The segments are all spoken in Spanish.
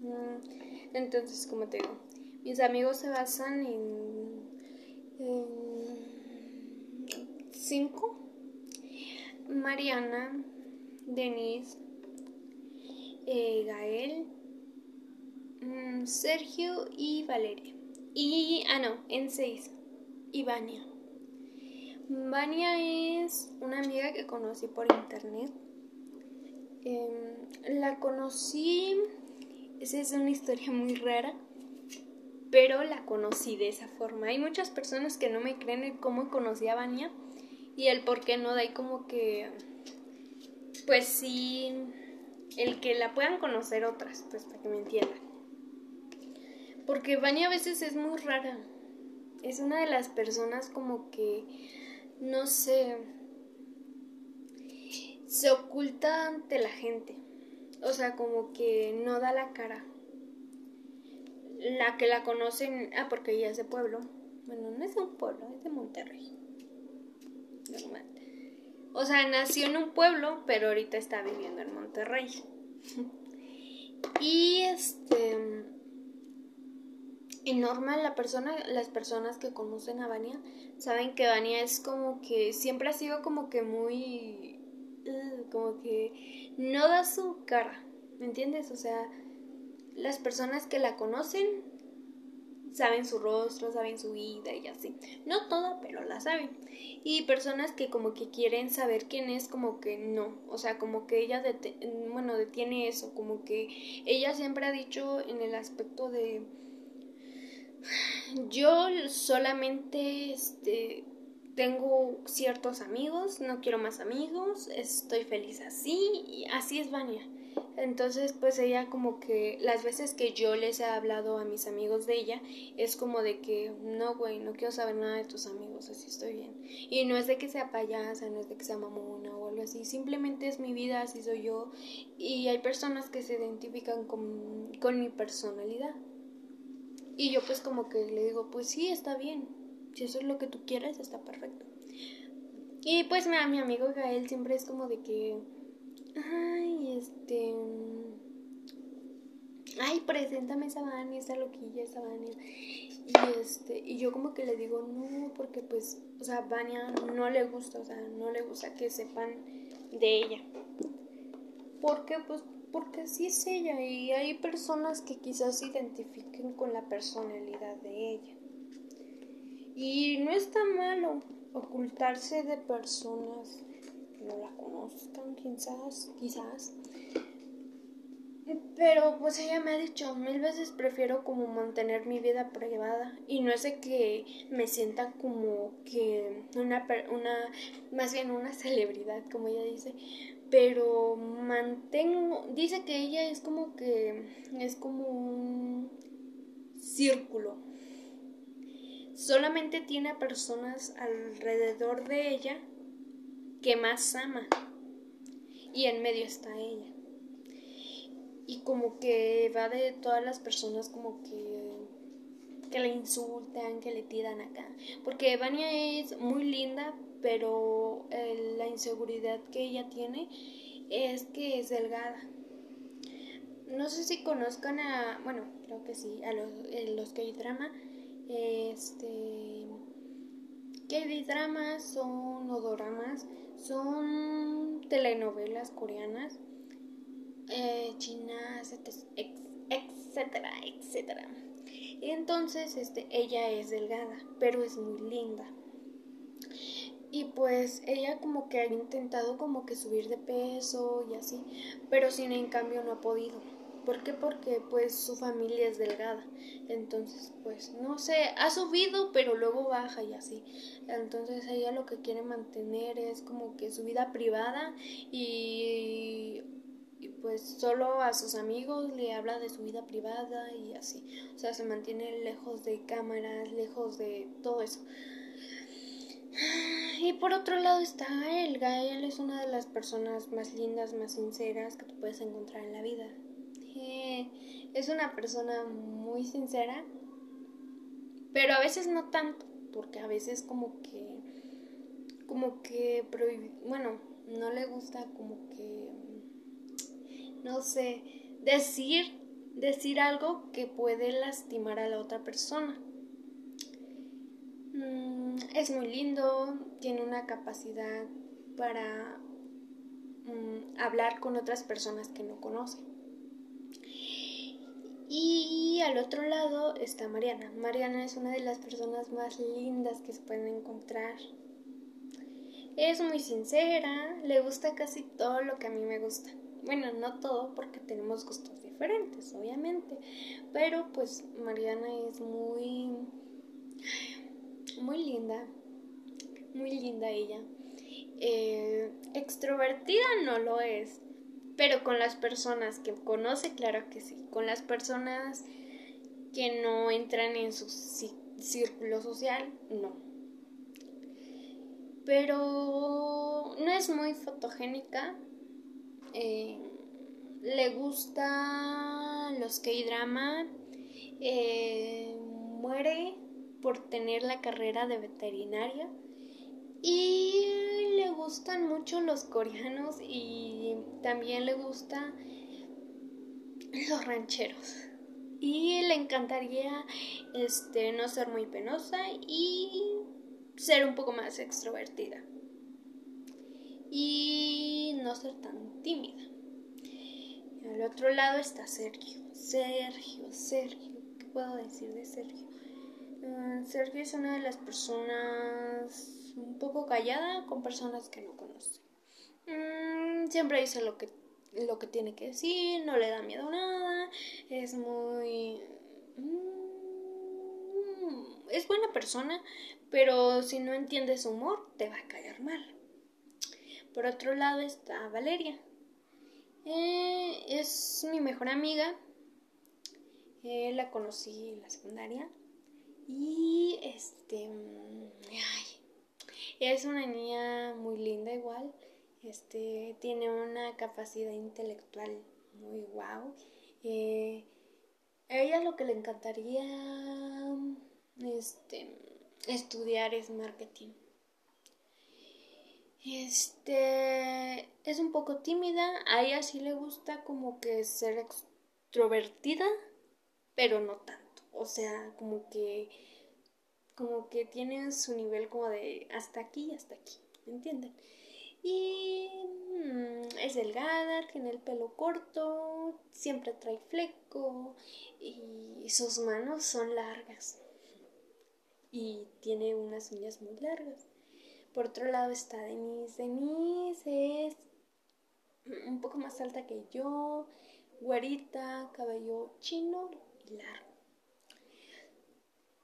Mm, Entonces, como te digo, mis amigos se basan en, en cinco. Mariana, Denise, eh, Gael, mm, Sergio y Valeria. Y, ah, no, en seis. Y Vania. Vania es una amiga que conocí por internet. Em, la conocí, esa es una historia muy rara, pero la conocí de esa forma. Hay muchas personas que no me creen en cómo conocí a Vania y el por qué no, de ahí como que, pues sí, el que la puedan conocer otras, pues para que me entiendan. Porque Vania a veces es muy rara. Es una de las personas como que, no sé, se oculta ante la gente. O sea, como que no da la cara. La que la conocen, ah, porque ella es de pueblo. Bueno, no es de un pueblo, es de Monterrey. Normal. O sea, nació en un pueblo, pero ahorita está viviendo en Monterrey. y este y normal la persona las personas que conocen a Vania saben que Vania es como que siempre ha sido como que muy como que no da su cara ¿me entiendes? o sea las personas que la conocen saben su rostro, saben su vida y así. No toda, pero la saben. Y personas que como que quieren saber quién es, como que no. O sea, como que ella, bueno, detiene eso. Como que ella siempre ha dicho en el aspecto de... Yo solamente este, tengo ciertos amigos, no quiero más amigos, estoy feliz así, así es Vania. Entonces, pues ella como que las veces que yo les he hablado a mis amigos de ella, es como de que, no, güey, no quiero saber nada de tus amigos, así estoy bien. Y no es de que sea payasa, no es de que sea mamona o algo así, simplemente es mi vida, así soy yo. Y hay personas que se identifican con, con mi personalidad. Y yo pues como que le digo, pues sí, está bien, si eso es lo que tú quieres, está perfecto. Y pues mi, mi amigo Gael siempre es como de que Ay, este. Ay, preséntame esa Vania, esa loquilla, esa Vania. Y este, y yo como que le digo, no, porque pues, o sea, Vania no le gusta, o sea, no le gusta que sepan de ella. ¿Por qué? Pues porque así es ella y hay personas que quizás se identifiquen con la personalidad de ella. Y no está malo ocultarse de personas no la conozcan, quizás, quizás. Pero pues ella me ha dicho, mil veces prefiero como mantener mi vida privada y no es de que me sienta como que una, una, más bien una celebridad, como ella dice, pero mantengo, dice que ella es como que, es como un círculo. Solamente tiene personas alrededor de ella que más ama. Y en medio está ella. Y como que va de todas las personas como que que le insultan, que le tiran acá. Porque Vania es muy linda, pero eh, la inseguridad que ella tiene es que es delgada. No sé si conozcan a, bueno, creo que sí, a los, eh, los que hay drama. Este, que dramas son odoramas son telenovelas coreanas, eh, chinas, etcétera, etcétera. Y entonces, este, ella es delgada, pero es muy linda. Y pues ella como que ha intentado como que subir de peso y así, pero sin en cambio no ha podido. ¿Por qué? Porque pues su familia es delgada. Entonces, pues no sé, ha subido, pero luego baja y así. Entonces ella lo que quiere mantener es como que su vida privada y, y pues solo a sus amigos le habla de su vida privada y así. O sea, se mantiene lejos de cámaras, lejos de todo eso. Y por otro lado está Gael. Gael es una de las personas más lindas, más sinceras que puedes encontrar en la vida es una persona muy sincera, pero a veces no tanto, porque a veces como que, como que, bueno, no le gusta como que, no sé, decir decir algo que puede lastimar a la otra persona. Mm, es muy lindo, tiene una capacidad para mm, hablar con otras personas que no conoce. Y al otro lado está Mariana. Mariana es una de las personas más lindas que se pueden encontrar. Es muy sincera, le gusta casi todo lo que a mí me gusta. Bueno, no todo porque tenemos gustos diferentes, obviamente. Pero pues Mariana es muy... Muy linda. Muy linda ella. Eh, extrovertida no lo es, pero con las personas que conoce, claro que sí. Con las personas que no entran en su círculo social, no. Pero no es muy fotogénica. Eh, le gusta los K-drama. Eh, muere por tener la carrera de veterinaria. Y le gustan mucho los coreanos y también le gustan los rancheros. Y le encantaría este no ser muy penosa y ser un poco más extrovertida. Y no ser tan tímida. Al otro lado está Sergio. Sergio, Sergio. ¿Qué puedo decir de Sergio? Ah, Sergio es una de las personas un poco callada con personas que no conoce. Mm, siempre dice lo que, lo que tiene que decir, no le da miedo nada, es muy... Mm, es buena persona, pero si no entiendes su humor, te va a caer mal. Por otro lado está Valeria. Eh, es mi mejor amiga. Eh, la conocí en la secundaria. Y este. Es una niña muy linda igual, este, tiene una capacidad intelectual muy guau. Eh, a ella lo que le encantaría este, estudiar es marketing. Este es un poco tímida, a ella sí le gusta como que ser extrovertida, pero no tanto. O sea, como que como que tiene su nivel como de hasta aquí y hasta aquí, ¿me entienden? Y mm, es delgada, tiene el pelo corto, siempre trae fleco y sus manos son largas y tiene unas uñas muy largas. Por otro lado está Denise. Denise es un poco más alta que yo, güerita, cabello chino y largo.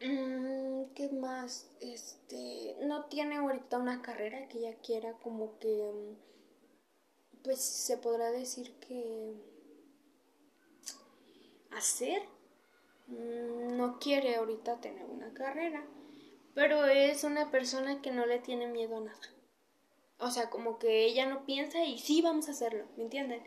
Mm, ¿Qué más? Este, no tiene ahorita una carrera que ella quiera como que, mm, pues se podrá decir que hacer. Mm, no quiere ahorita tener una carrera, pero es una persona que no le tiene miedo a nada. O sea, como que ella no piensa y sí vamos a hacerlo, ¿me entienden?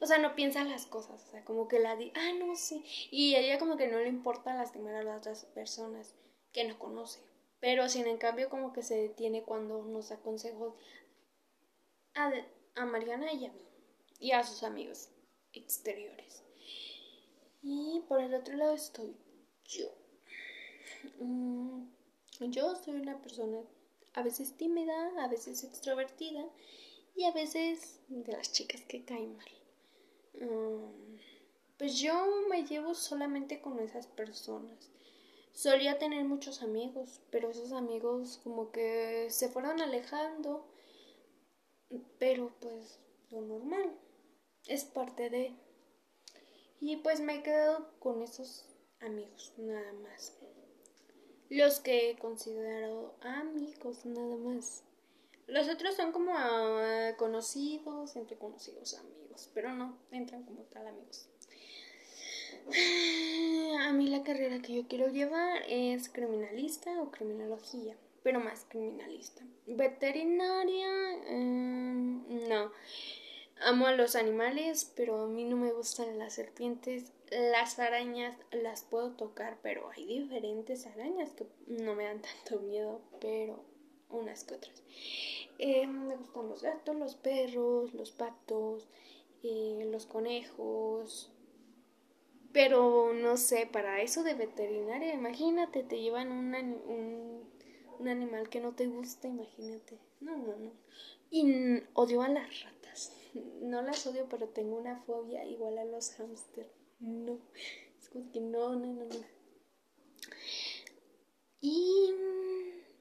O sea, no piensa las cosas, o sea, como que la di, ah, no, sí, y ella como que no le importa lastimar a las otras personas que no conoce, pero sin en cambio como que se detiene cuando nos da consejos a, a Mariana y a mí, y a sus amigos exteriores. Y por el otro lado estoy yo. Mm, yo soy una persona a veces tímida, a veces extrovertida y a veces de las chicas que caen mal. Mm, pues yo me llevo solamente con esas personas. Solía tener muchos amigos, pero esos amigos como que se fueron alejando. Pero pues lo normal. Es parte de... Y pues me he quedado con esos amigos, nada más. Los que he considerado amigos, nada más. Los otros son como ah, conocidos, entre conocidos amigos, pero no entran como tal amigos. A mí la carrera que yo quiero llevar es criminalista o criminología, pero más criminalista. Veterinaria, em, no. Amo a los animales, pero a mí no me gustan las serpientes. Las arañas las puedo tocar, pero hay diferentes arañas que no me dan tanto miedo, pero unas que otras. Eh, me gustan los gatos, los perros, los patos, eh, los conejos. Pero no sé, para eso de veterinaria, imagínate, te llevan un, un, animal que no te gusta, imagínate. No, no, no. Y odio a las ratas. No las odio, pero tengo una fobia igual a los hámster. No. Es como que no, no, no, no. Y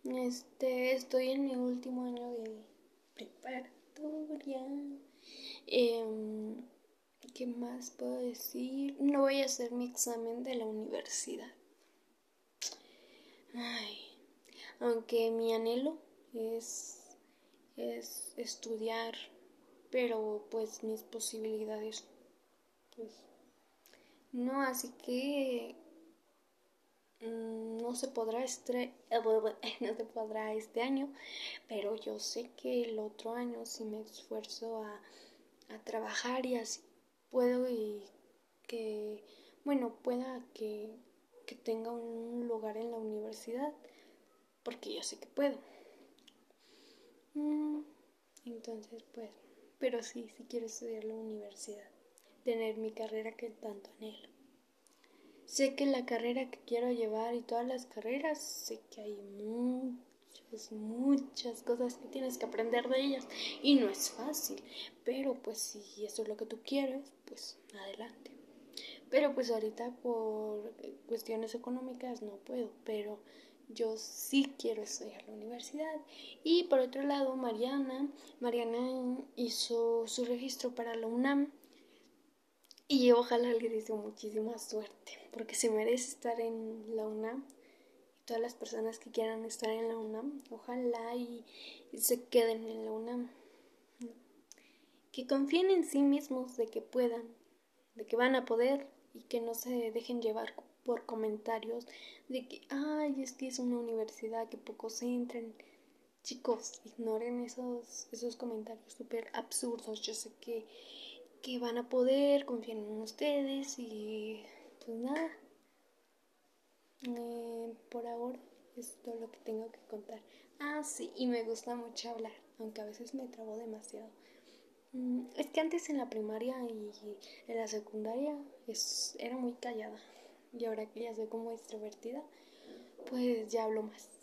este estoy en mi último año de preparatoria. Eh, ¿Qué puedo decir? No voy a hacer mi examen de la universidad. Aunque mi anhelo es, es estudiar, pero pues mis posibilidades, pues no, así que mm, no se podrá este, no se podrá este año, pero yo sé que el otro año si me esfuerzo a, a trabajar y así puedo y que, bueno, pueda que, que tenga un lugar en la universidad, porque yo sé que puedo. Mm, entonces, pues, pero sí, sí quiero estudiar la universidad, tener mi carrera que tanto anhelo. Sé que la carrera que quiero llevar y todas las carreras, sé que hay muchas, muchas cosas que tienes que aprender de ellas y no es fácil, pero pues si eso es lo que tú quieres, pues adelante. Pero pues ahorita por cuestiones económicas no puedo, pero yo sí quiero estudiar la universidad. Y por otro lado, Mariana, Mariana hizo su registro para la UNAM y ojalá le deseo muchísima suerte, porque se merece estar en la UNAM. Todas las personas que quieran estar en la UNAM, ojalá y se queden en la UNAM que confíen en sí mismos de que puedan, de que van a poder y que no se dejen llevar por comentarios de que, ay, es que es una universidad que pocos entren. Chicos, ignoren esos, esos comentarios súper absurdos. Yo sé que, que van a poder, confíen en ustedes y pues nada. Eh, por ahora es todo lo que tengo que contar. Ah, sí, y me gusta mucho hablar, aunque a veces me trabo demasiado. Mm, es que antes en la primaria y en la secundaria era muy callada. Y ahora que ya soy como extrovertida, pues ya hablo más.